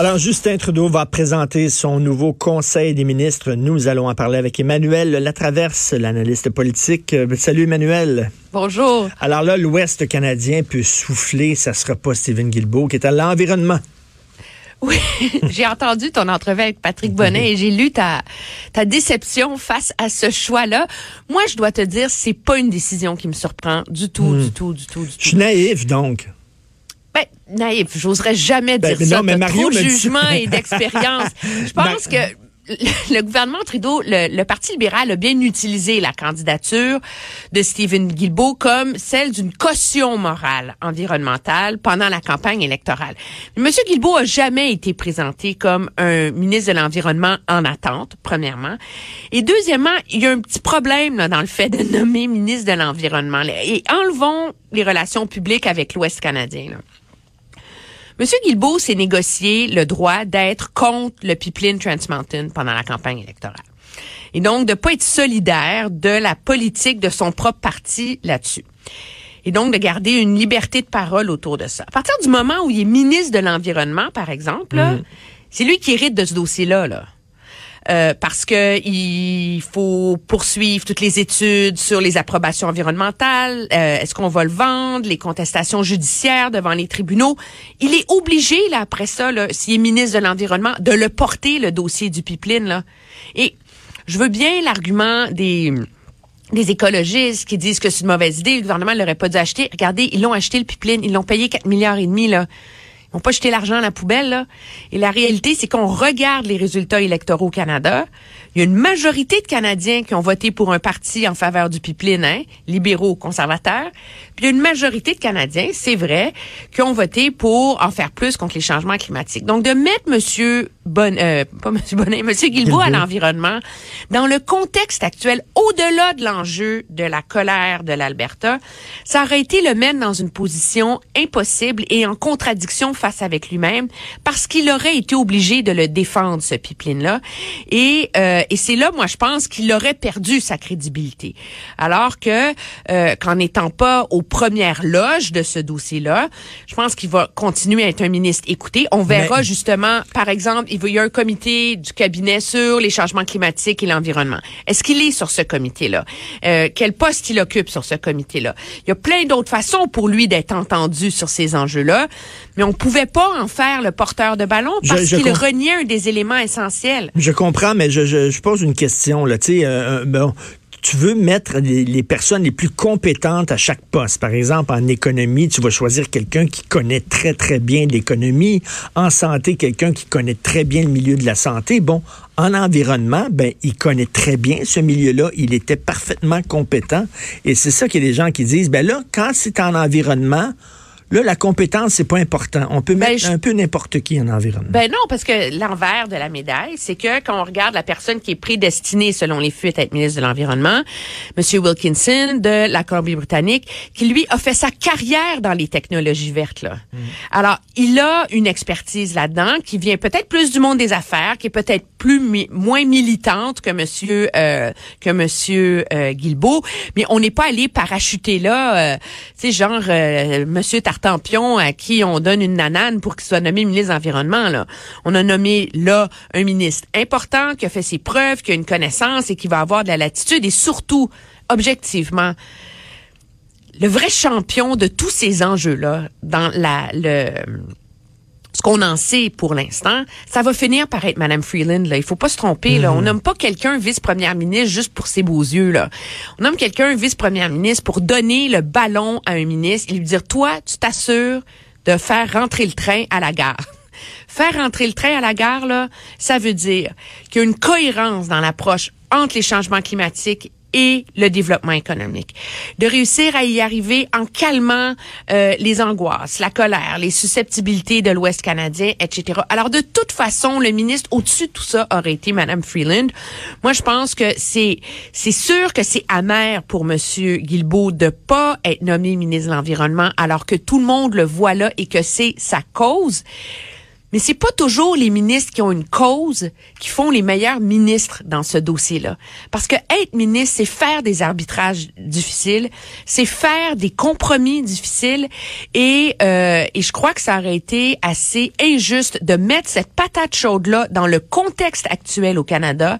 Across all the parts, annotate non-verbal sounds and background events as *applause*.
Alors, Justin Trudeau va présenter son nouveau Conseil des ministres. Nous allons en parler avec Emmanuel Latraverse, l'analyste politique. Salut Emmanuel. Bonjour. Alors là, l'Ouest canadien peut souffler. Ça sera pas Stephen Guilbeault qui est à l'environnement. Oui, *laughs* j'ai entendu ton entrevue avec Patrick Bonnet et j'ai lu ta, ta déception face à ce choix-là. Moi, je dois te dire, c'est pas une décision qui me surprend du tout, du tout, du tout, du tout. Je suis naïf, donc. Naïf, j'oserais jamais Ben, dire mais ça. non, mais Mario trop de jugement et *laughs* d'expérience. Je pense Ben- que le gouvernement Trudeau, le, le Parti libéral a bien utilisé la candidature de Stephen Guilbeault comme celle d'une caution morale environnementale pendant la campagne électorale. Mais M. Guilbeault a jamais été présenté comme un ministre de l'Environnement en attente, premièrement. Et deuxièmement, il y a un petit problème là, dans le fait de nommer ministre de l'Environnement. Et enlevons les relations publiques avec l'Ouest canadien. Là. Monsieur Guilbeault s'est négocié le droit d'être contre le pipeline Trans Mountain pendant la campagne électorale. Et donc, de pas être solidaire de la politique de son propre parti là-dessus. Et donc, de garder une liberté de parole autour de ça. À partir du moment où il est ministre de l'Environnement, par exemple, là, c'est lui qui hérite de ce dossier-là, là. Euh, parce que il faut poursuivre toutes les études sur les approbations environnementales. Euh, Est-ce qu'on va le vendre? Les contestations judiciaires devant les tribunaux. Il est obligé là après ça, s'il est ministre de l'environnement, de le porter le dossier du pipeline là. Et je veux bien l'argument des des écologistes qui disent que c'est une mauvaise idée, le gouvernement l'aurait pas dû acheter. Regardez, ils l'ont acheté le pipeline, ils l'ont payé 4 milliards et demi là. Ils n'ont pas jeté l'argent à la poubelle, là. Et la réalité, c'est qu'on regarde les résultats électoraux au Canada. Il y a une majorité de Canadiens qui ont voté pour un parti en faveur du pipeline, hein, libéraux, conservateurs. Puis il y a une majorité de Canadiens, c'est vrai, qui ont voté pour en faire plus contre les changements climatiques. Donc, de mettre Monsieur Bon, euh, pas Monsieur Bonnet, Monsieur Guilbeault à l'environnement, dans le contexte actuel, au-delà de l'enjeu de la colère de l'Alberta, ça aurait été le mettre dans une position impossible et en contradiction face avec lui-même, parce qu'il aurait été obligé de le défendre, ce pipeline-là. Et, euh, et c'est là, moi, je pense qu'il aurait perdu sa crédibilité. Alors que, euh, qu'en n'étant pas aux premières loges de ce dossier-là, je pense qu'il va continuer à être un ministre écouté. On verra Mais- justement, par exemple, il y a un comité du cabinet sur les changements climatiques et l'environnement. Est-ce qu'il est sur ce comité-là? Euh, quel poste il occupe sur ce comité-là? Il y a plein d'autres façons pour lui d'être entendu sur ces enjeux-là, mais on pouvait pas en faire le porteur de ballon parce qu'il reniait un des éléments essentiels. Je comprends, mais je, je, je pose une question. Là, euh, euh, bon, tu veux mettre les, personnes les plus compétentes à chaque poste. Par exemple, en économie, tu vas choisir quelqu'un qui connaît très, très bien l'économie. En santé, quelqu'un qui connaît très bien le milieu de la santé. Bon, en environnement, ben, il connaît très bien ce milieu-là. Il était parfaitement compétent. Et c'est ça qu'il y a des gens qui disent, ben là, quand c'est en environnement, là, la compétence, c'est pas important. On peut Ben, mettre je- un peu n'importe qui en environnement. Ben non, parce que l'envers de la médaille, c'est que quand on regarde la personne qui est prédestinée, selon les fuites, à être ministre de l'Environnement, M. Wilkinson de la Colombie-Britannique, qui lui a fait sa carrière dans les technologies vertes. Là. Alors, il a une expertise là-dedans qui vient peut-être plus du monde des affaires, qui est peut-être plus moins militante que Monsieur euh, que Monsieur euh, Guilbeault, mais on n'est pas allé parachuter là, euh, tu sais genre euh, Monsieur Tartampion à qui on donne une nanane pour qu'il soit nommé ministre de l'environnement là. On a nommé là un ministre important qui a fait ses preuves, qui a une connaissance et qui va avoir de la latitude et surtout objectivement le vrai champion de tous ces enjeux-là dans la, le, ce qu'on en sait pour l'instant, ça va finir par être Madame Freeland. Là. Il faut pas se tromper. Là. On nomme pas quelqu'un vice-première ministre juste pour ses beaux yeux. Là. On nomme quelqu'un vice-première ministre pour donner le ballon à un ministre et lui dire, toi, tu t'assures de faire rentrer le train à la gare. *laughs* Faire rentrer le train à la gare, là, ça veut dire qu'il y a une cohérence dans l'approche entre les changements climatiques et le développement économique. De réussir à y arriver en calmant euh, les angoisses, la colère, les susceptibilités de l'Ouest canadien, etc. Alors, de toute façon, le ministre au-dessus de tout ça aurait été Madame Freeland. Moi, je pense que c'est c'est sûr que c'est amer pour Monsieur Guilbeault de pas être nommé ministre de l'Environnement alors que tout le monde le voit là et que c'est sa cause. Mais c'est pas toujours les ministres qui ont une cause qui font les meilleurs ministres dans ce dossier-là. Parce que être ministre, c'est faire des arbitrages difficiles, c'est faire des compromis difficiles, et euh, et je crois que ça aurait été assez injuste de mettre cette patate chaude-là dans le contexte actuel au Canada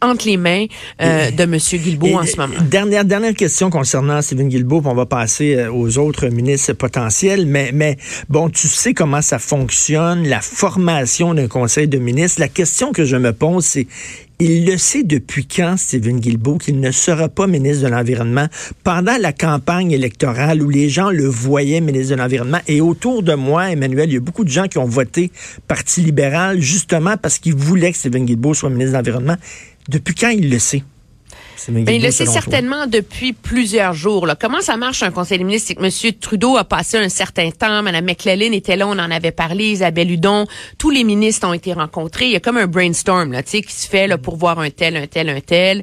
entre les mains euh, de Monsieur Guilbeault en ce moment. Dernière dernière question concernant Stephen Guilbeault, puis on va passer euh, aux autres ministres potentiels. Mais mais bon, tu sais comment ça fonctionne la formation d'un conseil de ministres. La question que je me pose, c'est il le sait depuis quand, Stephen Guilbeault, qu'il ne sera pas ministre de l'Environnement pendant la campagne électorale où les gens le voyaient ministre de l'Environnement? Et autour de moi, Emmanuel, il y a beaucoup de gens qui ont voté Parti libéral justement parce qu'ils voulaient que Stephen Guilbeault soit ministre de l'Environnement. Depuis quand il le sait? Mais il le sait certainement depuis plusieurs jours. Là. Comment ça marche un conseil des ministres? C'est que M. Trudeau a passé un certain temps. Mme McClellan était là, on en avait parlé. Isabelle Hudon. Tous les ministres ont été rencontrés. Il y a comme un brainstorm là, qui se fait là, pour voir un tel, un tel, un tel.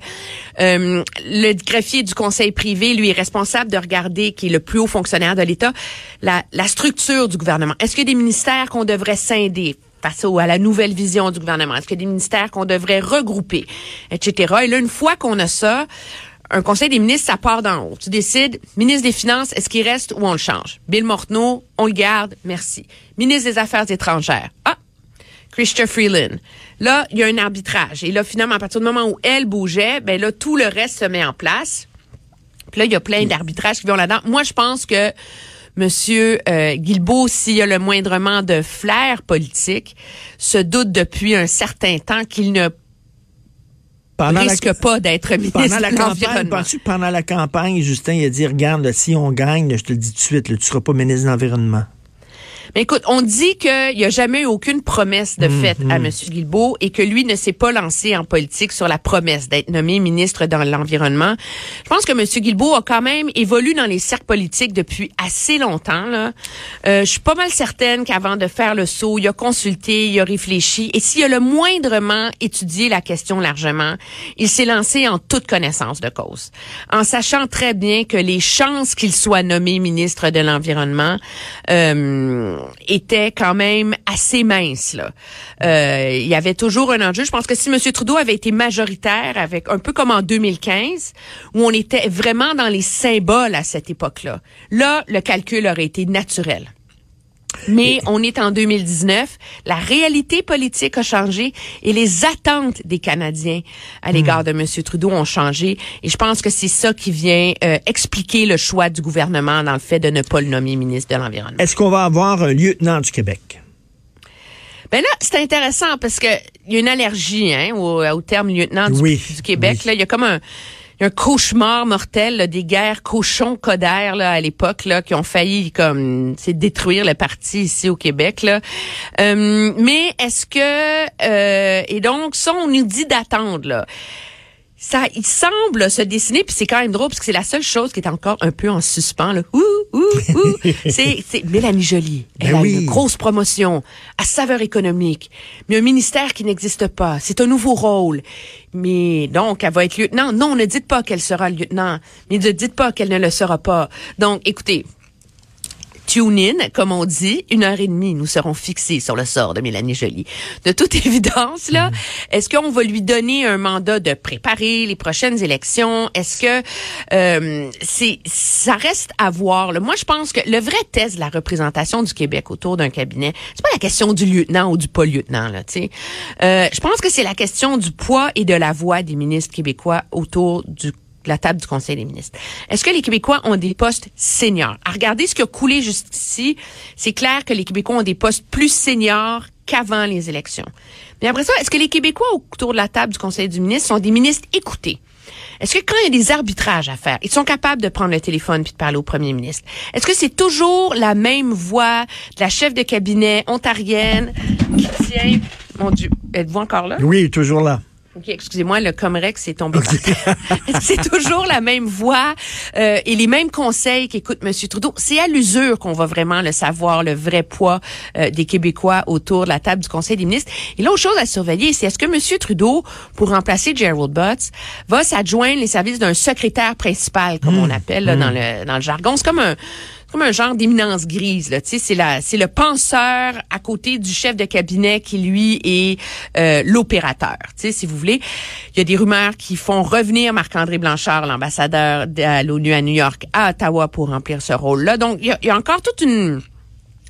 Euh, le greffier du conseil privé, lui, est responsable de regarder, qui est le plus haut fonctionnaire de l'État, la, la structure du gouvernement. Est-ce qu'il y a des ministères qu'on devrait scinder? Face à la nouvelle vision du gouvernement? Est-ce qu'il y a des ministères qu'on devrait regrouper, etc. Et là, une fois qu'on a ça, un conseil des ministres, ça part d'en haut. Tu décides, ministre des Finances, est-ce qu'il reste ou on le change? Bill Morneau, on le garde, merci. Ministre des Affaires étrangères. Ah, Christian Freeland. Là, il y a un arbitrage. Et là, finalement, à partir du moment où elle bougeait, ben là, tout le reste se met en place. Puis là, il y a plein d'arbitrages qui vont là-dedans. Moi, je pense que Monsieur euh, Guilbeault, s'il y a le moindrement de flair politique, se doute depuis un certain temps qu'il ne risque pas d'être ministre pendant la campagne, pendant la campagne, Justin il a dit, regarde, si on gagne, je te le dis tout de suite, tu ne seras pas ministre de l'Environnement? Mais écoute, on dit qu'il n'y a jamais eu aucune promesse de fait à M. Mm-hmm. Guilbeault et que lui ne s'est pas lancé en politique sur la promesse d'être nommé ministre dans l'environnement. Je pense que M. Guilbeault a quand même évolué dans les cercles politiques depuis assez longtemps. Là. Euh, je suis pas mal certaine qu'avant de faire le saut, il a consulté, il a réfléchi et s'il a le moindrement étudié la question largement, il s'est lancé en toute connaissance de cause, en sachant très bien que les chances qu'il soit nommé ministre de l'environnement euh, était quand même assez mince. Euh, il y avait toujours un enjeu. Je pense que si M. Trudeau avait été majoritaire, avec un peu comme en 2015, où on était vraiment dans les symboles à cette époque-là, là, le calcul aurait été naturel. Mais on est en 2019, la réalité politique a changé et les attentes des Canadiens à l'égard hmm. de M. Trudeau ont changé. Et je pense que c'est ça qui vient euh, expliquer le choix du gouvernement dans le fait de ne pas le nommer ministre de l'Environnement. Est-ce qu'on va avoir un lieutenant du Québec? Ben là, c'est intéressant parce que il y a une allergie hein, au, terme lieutenant du, Québec. Là, il y a comme un un cauchemar mortel des guerres cochons codères là à l'époque qui ont failli comme c'est détruire le parti ici au Québec là. Euh, mais est-ce que euh, et donc ça on nous dit d'attendre là ça, il semble se dessiner, puis c'est quand même drôle parce que c'est la seule chose qui est encore un peu en suspens. Là. Ouh, ouh, ouh. *laughs* c'est, c'est Mélanie Jolie. Elle ben a une grosse promotion à saveur économique, mais un ministère qui n'existe pas. C'est un nouveau rôle. Mais donc, elle va être lieutenant. Non, ne dites pas qu'elle sera lieutenant, mais ne dites pas qu'elle ne le sera pas. Donc, écoutez, tune in, comme on dit, une heure et demie, nous serons fixés sur le sort de Mélanie Joly. De toute *laughs* évidence, là, mm. est-ce qu'on va lui donner un mandat de préparer les prochaines élections? Est-ce que euh, c'est ça reste à voir? Là. Moi, je pense que le vrai test de la représentation du Québec autour d'un cabinet, c'est pas la question du lieutenant ou du pas lieutenant. Là, euh, je pense que c'est la question du poids et de la voix des ministres québécois autour du la table du Conseil des ministres. Est-ce que les Québécois ont des postes seniors? À regarder ce qui a coulé jusqu'ici, c'est clair que les Québécois ont des postes plus seniors qu'avant les élections. Mais après ça, est-ce que les Québécois autour de la table du Conseil des ministres sont des ministres écoutés? Est-ce que quand il y a des arbitrages à faire, ils sont capables de prendre le téléphone puis de parler au premier ministre? Est-ce que c'est toujours la même voix de la chef de cabinet ontarienne qui tient... Mon Dieu, êtes-vous encore là? Oui, toujours là. OK, excusez-moi, le Comrex est tombé C'est toujours la même voix euh, et les mêmes conseils qu'écoute M. Trudeau. C'est à l'usure qu'on va vraiment le savoir, le vrai poids euh, des Québécois autour de la table du Conseil des ministres. Et l'autre chose à surveiller, c'est est-ce que M. Trudeau, pour remplacer Gerald Butts, va s'adjoindre les services d'un secrétaire principal, comme on hmm. appelle dans, hmm. le, dans le jargon. C'est comme un comme un genre d'éminence grise. Là, c'est la, c'est le penseur à côté du chef de cabinet qui lui est euh, l'opérateur. Si vous voulez, il y a des rumeurs qui font revenir Marc-André Blanchard, l'ambassadeur de l'ONU à New York, à Ottawa pour remplir ce rôle-là. Donc il y, y a encore toute une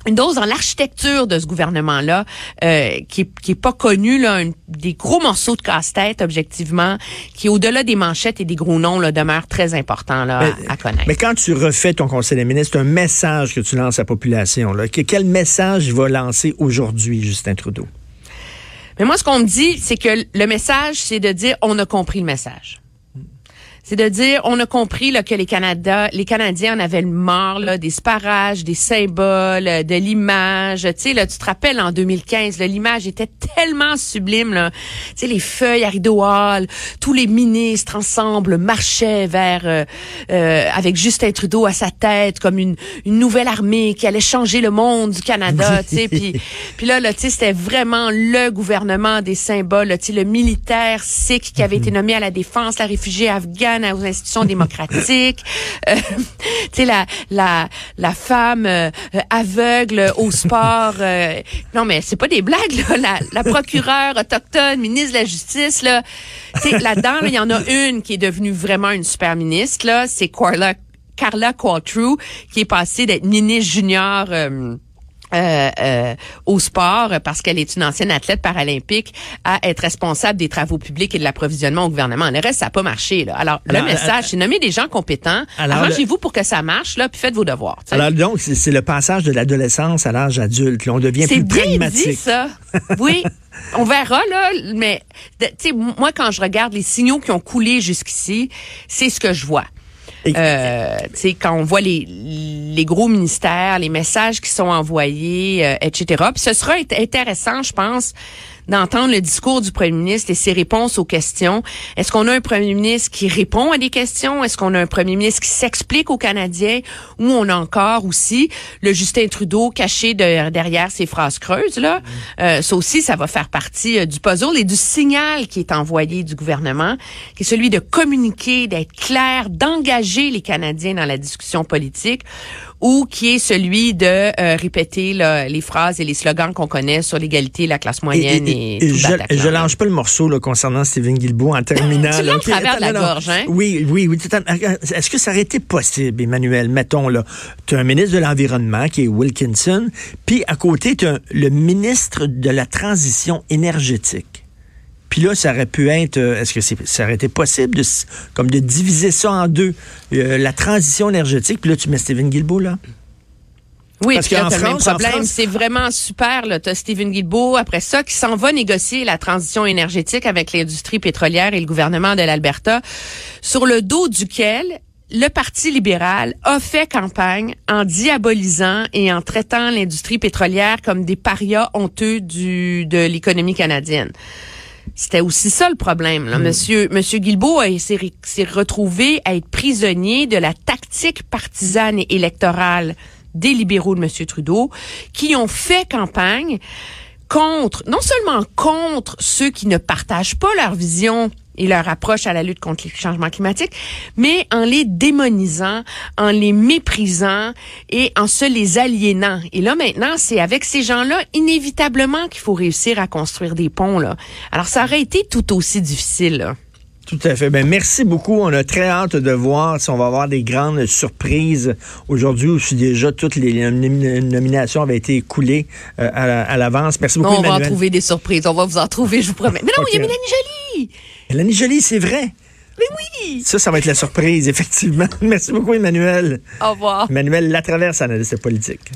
une dose dans l'architecture de ce gouvernement-là euh, qui, qui est pas connu là, des gros morceaux de casse-tête objectivement, qui au-delà des manchettes et des gros noms là, demeure très important là, à, connaître. Mais quand tu refais ton conseil des ministres, un message que tu lances à la population. Là. Quel message il va lancer aujourd'hui, Justin Trudeau? Mais moi, ce qu'on me dit, c'est que le message, c'est de dire on a compris le message c'est de dire, on a compris là, que les Canada, les Canadiens en avaient le mort là, des sparages, des symboles, de l'image. Tu sais, là, tu te rappelles en 2015, l'image était tellement sublime. Là. Tu sais, les feuilles à rideau hall, tous les ministres ensemble marchaient vers euh, euh, avec Justin Trudeau à sa tête comme une, une nouvelle armée qui allait changer le monde du Canada. tu sais, puis puis là, là tu sais, c'était vraiment le gouvernement des symboles. tu sais, le militaire sikh qui avait été nommé à la défense, la réfugié afghane aux institutions démocratiques, *laughs* euh, tu sais la la la femme euh, aveugle au sport. Euh, non mais c'est pas des blagues là. La, la procureure autochtone, ministre de la justice là. Tu sais là-dedans, il y en a une qui est devenue vraiment une super ministre là. C'est Carla Carla qui est passée d'être ministre junior. Euh, euh, au sport parce qu'elle est une ancienne athlète paralympique à être responsable des travaux publics et de l'approvisionnement au gouvernement. Le reste, ça n'a pas marché. Là. Alors, le message, c'est nommer des gens compétents. Arrangez-vous pour que ça marche, là, puis faites vos devoirs. Alors donc, c'est le passage de l'adolescence à l'âge adulte. on devient plus pragmatique. C'est dit, ça. *laughs* Oui. On verra, là, mais tu sais, moi, quand je regarde les signaux qui ont coulé jusqu'ici, c'est ce que je vois. Euh, quand on voit les, les gros ministères, les messages qui sont envoyés, euh, etc. Ce sera intéressant, je pense, d'entendre le discours du premier ministre et ses réponses aux questions. Est-ce qu'on a un premier ministre qui répond à des questions? Est-ce qu'on a un premier ministre qui s'explique aux Canadiens? Ou on a encore aussi le Justin Trudeau caché derrière ses phrases creuses? Là, euh, ça aussi, ça va faire partie euh, du puzzle et du signal qui est envoyé du gouvernement, qui est celui de communiquer, d'être clair, d'engager les Canadiens dans la discussion politique ou qui est celui de euh, répéter les phrases et les slogans qu'on connaît sur l'égalité, la classe moyenne et, et, je, je lâche pas le morceau là, concernant Stephen Guilbeault en terminant. *laughs* tu l'as travers de la gorge, hein? Oui, oui, oui. Est-ce que ça aurait été possible, Emmanuel? Mettons, là, tu as un ministre de l'Environnement qui est Wilkinson, puis à côté, tu as le ministre de la Transition énergétique. Puis là, ça aurait pu être, euh, est-ce que ça aurait été possible de, comme de diviser ça en deux, euh, la transition énergétique, puis là, tu mets Stephen Guilbeault là? Oui, parce qu'en France, problème, c'est vraiment super. Là, as Stephen Guilbeault après ça qui s'en va négocier la transition énergétique avec l'industrie pétrolière et le gouvernement de l'Alberta, sur le dos duquel le Parti libéral a fait campagne en diabolisant et en traitant l'industrie pétrolière comme des parias honteux du, de l'économie canadienne. C'était aussi ça le problème. Là. Hmm. Monsieur, Monsieur Guilbeault s'est retrouvé à être prisonnier de la tactique partisane et électorale des libéraux de Monsieur Trudeau, qui ont fait campagne contre, non seulement contre ceux qui ne partagent pas leur vision et leur approche à la lutte contre les changements climatiques, mais en les démonisant, en les méprisant et en se les aliénant. Et là maintenant, c'est avec ces gens-là inévitablement qu'il faut réussir à construire des ponts là. Alors ça aurait été tout aussi difficile. Là. Tout à fait. Ben, merci beaucoup. On a très hâte de voir si on va avoir des grandes surprises aujourd'hui ou si déjà toutes les nominations avaient été coulées euh, à, l'avance. Merci beaucoup, On va en trouver des surprises. On va vous en trouver, je vous promets. Mais non, il y a *laughs* Mélanie Jolie. Mélanie Jolie, c'est vrai. Mais oui! Ça, ça va être la surprise, effectivement. *laughs* Merci beaucoup, Emmanuel. Au revoir. Emmanuel Latraverse, analyste politique.